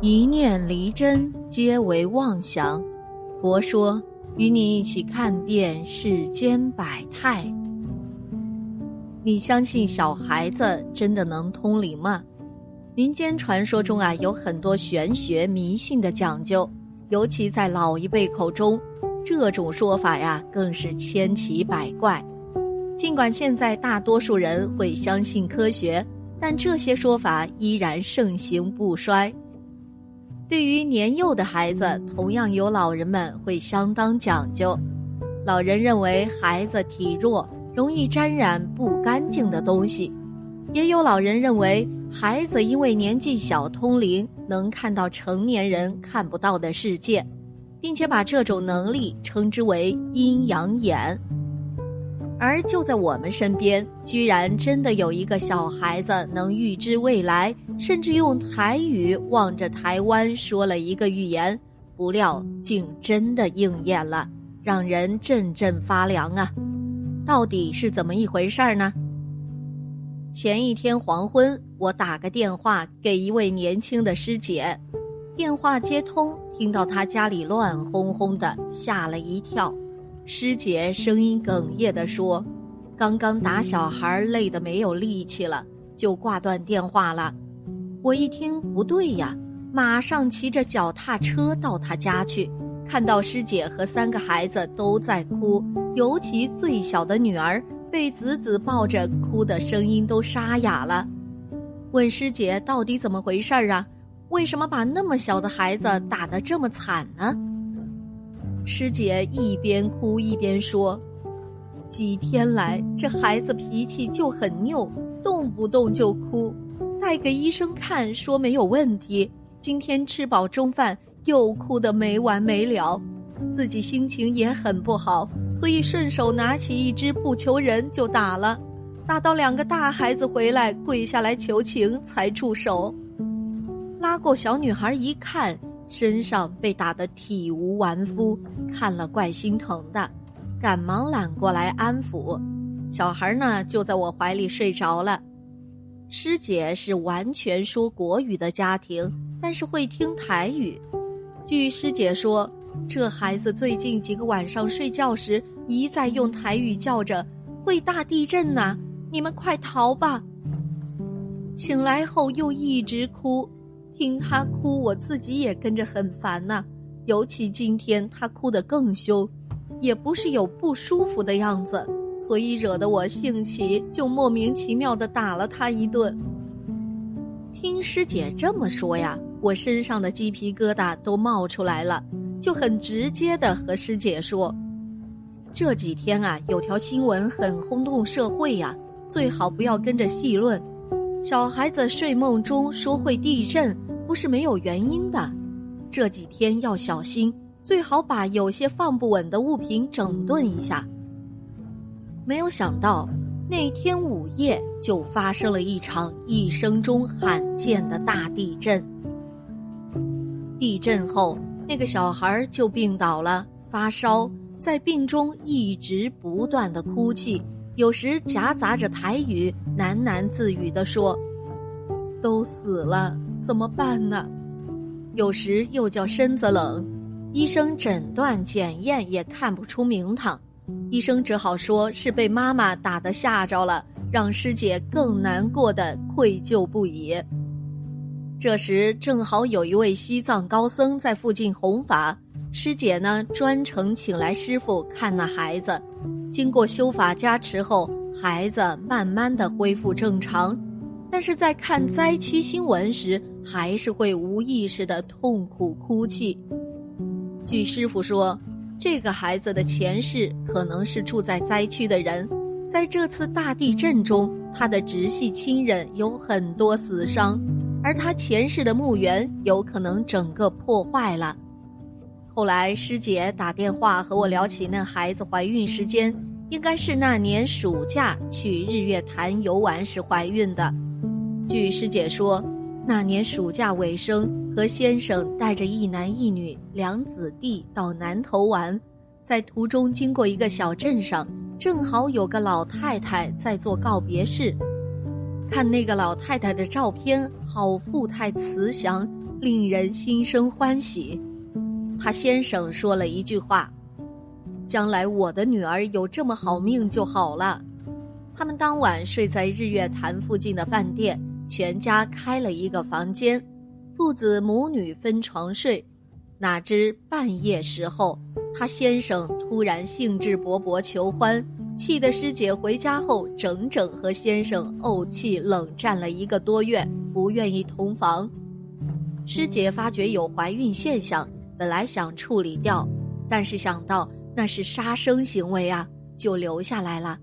一念离真，皆为妄想。佛说，与你一起看遍世间百态。你相信小孩子真的能通灵吗？民间传说中啊，有很多玄学迷信的讲究，尤其在老一辈口中，这种说法呀，更是千奇百怪。尽管现在大多数人会相信科学，但这些说法依然盛行不衰。对于年幼的孩子，同样有老人们会相当讲究。老人认为孩子体弱，容易沾染不干净的东西；也有老人认为孩子因为年纪小，通灵，能看到成年人看不到的世界，并且把这种能力称之为阴阳眼。而就在我们身边，居然真的有一个小孩子能预知未来，甚至用台语望着台湾说了一个预言，不料竟真的应验了，让人阵阵发凉啊！到底是怎么一回事儿呢？前一天黄昏，我打个电话给一位年轻的师姐，电话接通，听到她家里乱哄哄的，吓了一跳。师姐声音哽咽地说：“刚刚打小孩，累得没有力气了，就挂断电话了。”我一听不对呀，马上骑着脚踏车到他家去，看到师姐和三个孩子都在哭，尤其最小的女儿被子子抱着，哭的声音都沙哑了。问师姐到底怎么回事儿啊？为什么把那么小的孩子打得这么惨呢？师姐一边哭一边说：“几天来，这孩子脾气就很拗，动不动就哭。带给医生看，说没有问题。今天吃饱中饭，又哭得没完没了。自己心情也很不好，所以顺手拿起一只不求人就打了，打到两个大孩子回来跪下来求情才住手。拉过小女孩一看。”身上被打得体无完肤，看了怪心疼的，赶忙揽过来安抚。小孩呢就在我怀里睡着了。师姐是完全说国语的家庭，但是会听台语。据师姐说，这孩子最近几个晚上睡觉时一再用台语叫着：“会大地震呐，你们快逃吧！”醒来后又一直哭。听他哭，我自己也跟着很烦呐。尤其今天他哭得更凶，也不是有不舒服的样子，所以惹得我兴起，就莫名其妙的打了他一顿。听师姐这么说呀，我身上的鸡皮疙瘩都冒出来了，就很直接的和师姐说：“这几天啊，有条新闻很轰动社会呀，最好不要跟着戏论。小孩子睡梦中说会地震。”不是没有原因的，这几天要小心，最好把有些放不稳的物品整顿一下。没有想到那天午夜就发生了一场一生中罕见的大地震。地震后，那个小孩就病倒了，发烧，在病中一直不断的哭泣，有时夹杂着台语喃喃自语的说：“都死了。”怎么办呢？有时又叫身子冷，医生诊断检验也看不出名堂，医生只好说是被妈妈打的吓着了，让师姐更难过的愧疚不已。这时正好有一位西藏高僧在附近弘法，师姐呢专程请来师傅看那孩子，经过修法加持后，孩子慢慢的恢复正常。但是在看灾区新闻时，还是会无意识的痛苦哭泣。据师傅说，这个孩子的前世可能是住在灾区的人，在这次大地震中，他的直系亲人有很多死伤，而他前世的墓园有可能整个破坏了。后来师姐打电话和我聊起那孩子怀孕时间，应该是那年暑假去日月潭游玩时怀孕的。据师姐说，那年暑假尾声，和先生带着一男一女两子弟到南头玩，在途中经过一个小镇上，正好有个老太太在做告别式。看那个老太太的照片，好富态慈祥，令人心生欢喜。他先生说了一句话：“将来我的女儿有这么好命就好了。”他们当晚睡在日月潭附近的饭店，全家开了一个房间，父子母女分床睡。哪知半夜时候，他先生突然兴致勃勃求欢，气得师姐回家后整整和先生怄气冷战了一个多月，不愿意同房。师姐发觉有怀孕现象，本来想处理掉，但是想到那是杀生行为啊，就留下来了。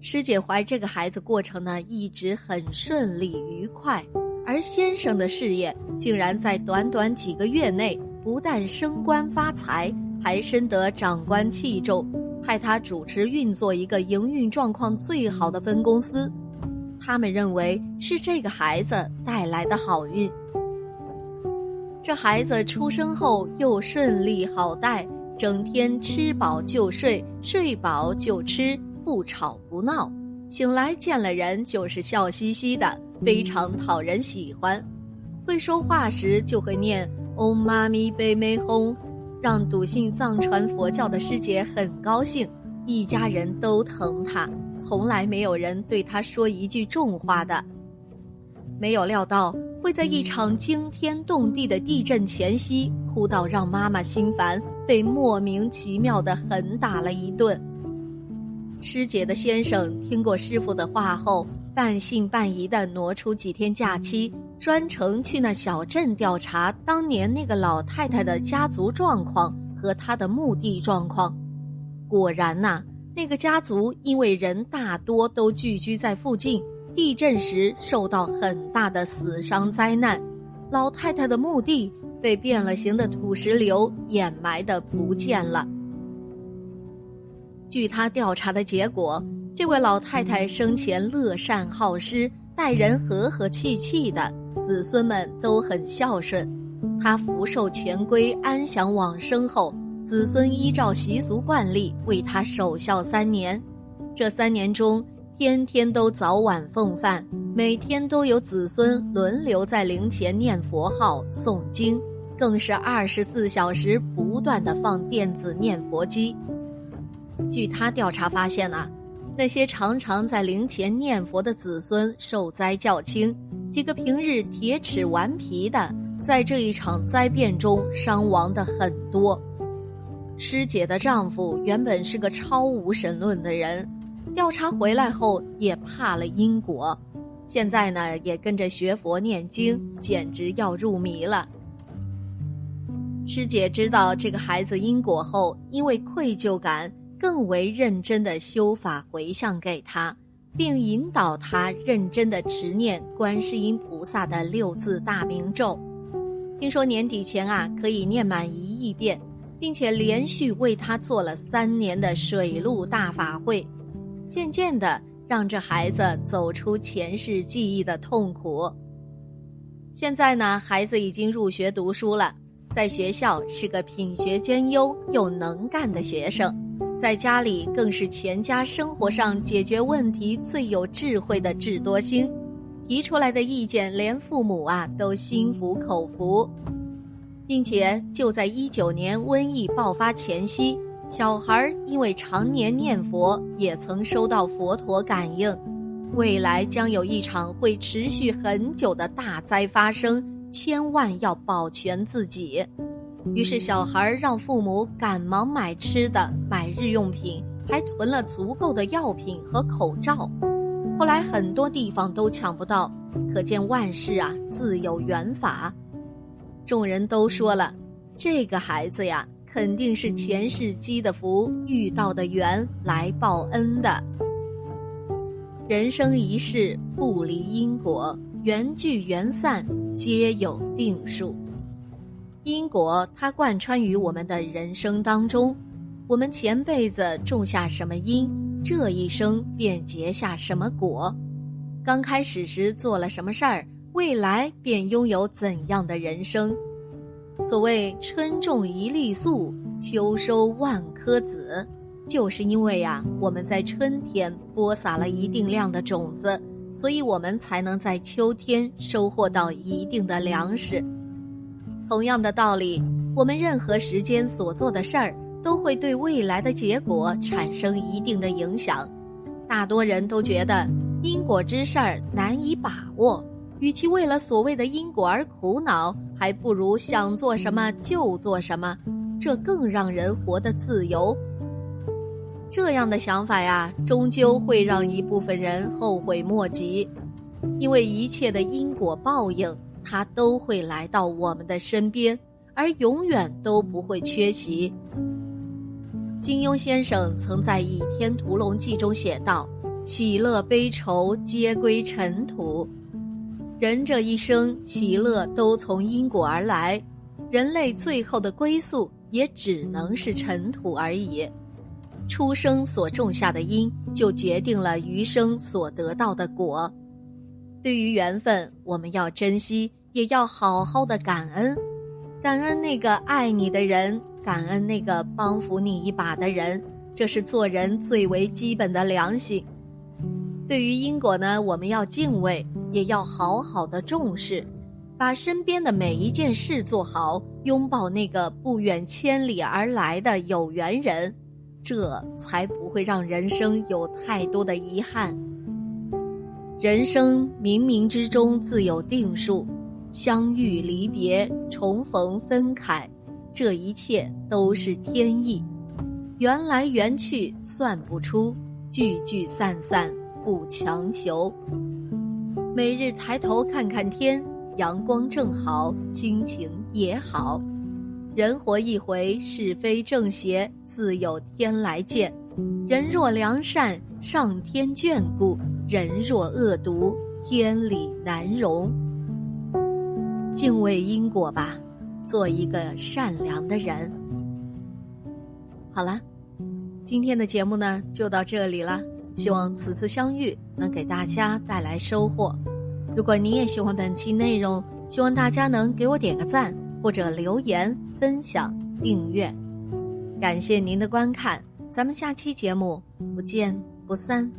师姐怀这个孩子过程呢，一直很顺利愉快，而先生的事业竟然在短短几个月内不但升官发财，还深得长官器重，派他主持运作一个营运状况最好的分公司。他们认为是这个孩子带来的好运。这孩子出生后又顺利好带，整天吃饱就睡，睡饱就吃。不吵不闹，醒来见了人就是笑嘻嘻的，非常讨人喜欢。会说话时就会念“嗡嘛咪呗咪吽”，让笃信藏传佛教的师姐很高兴，一家人都疼他，从来没有人对他说一句重话的。没有料到会在一场惊天动地的地震前夕哭到让妈妈心烦，被莫名其妙的狠打了一顿。师姐的先生听过师傅的话后，半信半疑地挪出几天假期，专程去那小镇调查当年那个老太太的家族状况和她的墓地状况。果然呐，那个家族因为人大多都聚居在附近，地震时受到很大的死伤灾难，老太太的墓地被变了形的土石流掩埋的不见了。据他调查的结果，这位老太太生前乐善好施，待人和和气气的，子孙们都很孝顺。她福寿全归，安享往生后，子孙依照习俗惯例为她守孝三年。这三年中，天天都早晚奉饭，每天都有子孙轮流在灵前念佛号、诵经，更是二十四小时不断的放电子念佛机。据他调查发现啊，那些常常在灵前念佛的子孙受灾较轻，几个平日铁齿顽皮的，在这一场灾变中伤亡的很多。师姐的丈夫原本是个超无神论的人，调查回来后也怕了因果，现在呢也跟着学佛念经，简直要入迷了。师姐知道这个孩子因果后，因为愧疚感。更为认真的修法回向给他，并引导他认真的持念观世音菩萨的六字大明咒。听说年底前啊可以念满一亿遍，并且连续为他做了三年的水陆大法会，渐渐的让这孩子走出前世记忆的痛苦。现在呢，孩子已经入学读书了，在学校是个品学兼优又能干的学生。在家里更是全家生活上解决问题最有智慧的智多星，提出来的意见连父母啊都心服口服，并且就在一九年瘟疫爆发前夕，小孩因为常年念佛，也曾收到佛陀感应，未来将有一场会持续很久的大灾发生，千万要保全自己。于是，小孩让父母赶忙买吃的、买日用品，还囤了足够的药品和口罩。后来很多地方都抢不到，可见万事啊自有缘法。众人都说了，这个孩子呀，肯定是前世积的福，遇到的缘来报恩的。人生一世，不离因果，缘聚缘散，皆有定数。因果它贯穿于我们的人生当中，我们前辈子种下什么因，这一生便结下什么果。刚开始时做了什么事儿，未来便拥有怎样的人生。所谓春种一粒粟，秋收万颗子，就是因为呀，我们在春天播撒了一定量的种子，所以我们才能在秋天收获到一定的粮食。同样的道理，我们任何时间所做的事儿，都会对未来的结果产生一定的影响。大多人都觉得因果之事儿难以把握，与其为了所谓的因果而苦恼，还不如想做什么就做什么，这更让人活得自由。这样的想法呀，终究会让一部分人后悔莫及，因为一切的因果报应，他都会来到我们的身边，而永远都不会缺席。金庸先生曾在《倚天屠龙记》中写道：“喜乐悲愁皆归尘土，人这一生喜乐都从因果而来，人类最后的归宿也只能是尘土而已。出生所种下的因，就决定了余生所得到的果。对于缘分，我们要珍惜，也要好好的感恩，感恩那个爱你的人。”感恩那个帮扶你一把的人，这是做人最为基本的良心。对于因果呢，我们要敬畏，也要好好的重视，把身边的每一件事做好，拥抱那个不远千里而来的有缘人，这才不会让人生有太多的遗憾。人生冥冥之中自有定数，相遇离别，重逢分开。这一切都是天意，缘来缘去算不出，聚聚散散不强求。每日抬头看看天，阳光正好，心情也好。人活一回，是非正邪自有天来鉴。人若良善，上天眷顾；人若恶毒，天理难容。敬畏因果吧。做一个善良的人。好了，今天的节目呢就到这里了。希望此次相遇能给大家带来收获。如果你也喜欢本期内容，希望大家能给我点个赞，或者留言、分享、订阅。感谢您的观看，咱们下期节目不见不散。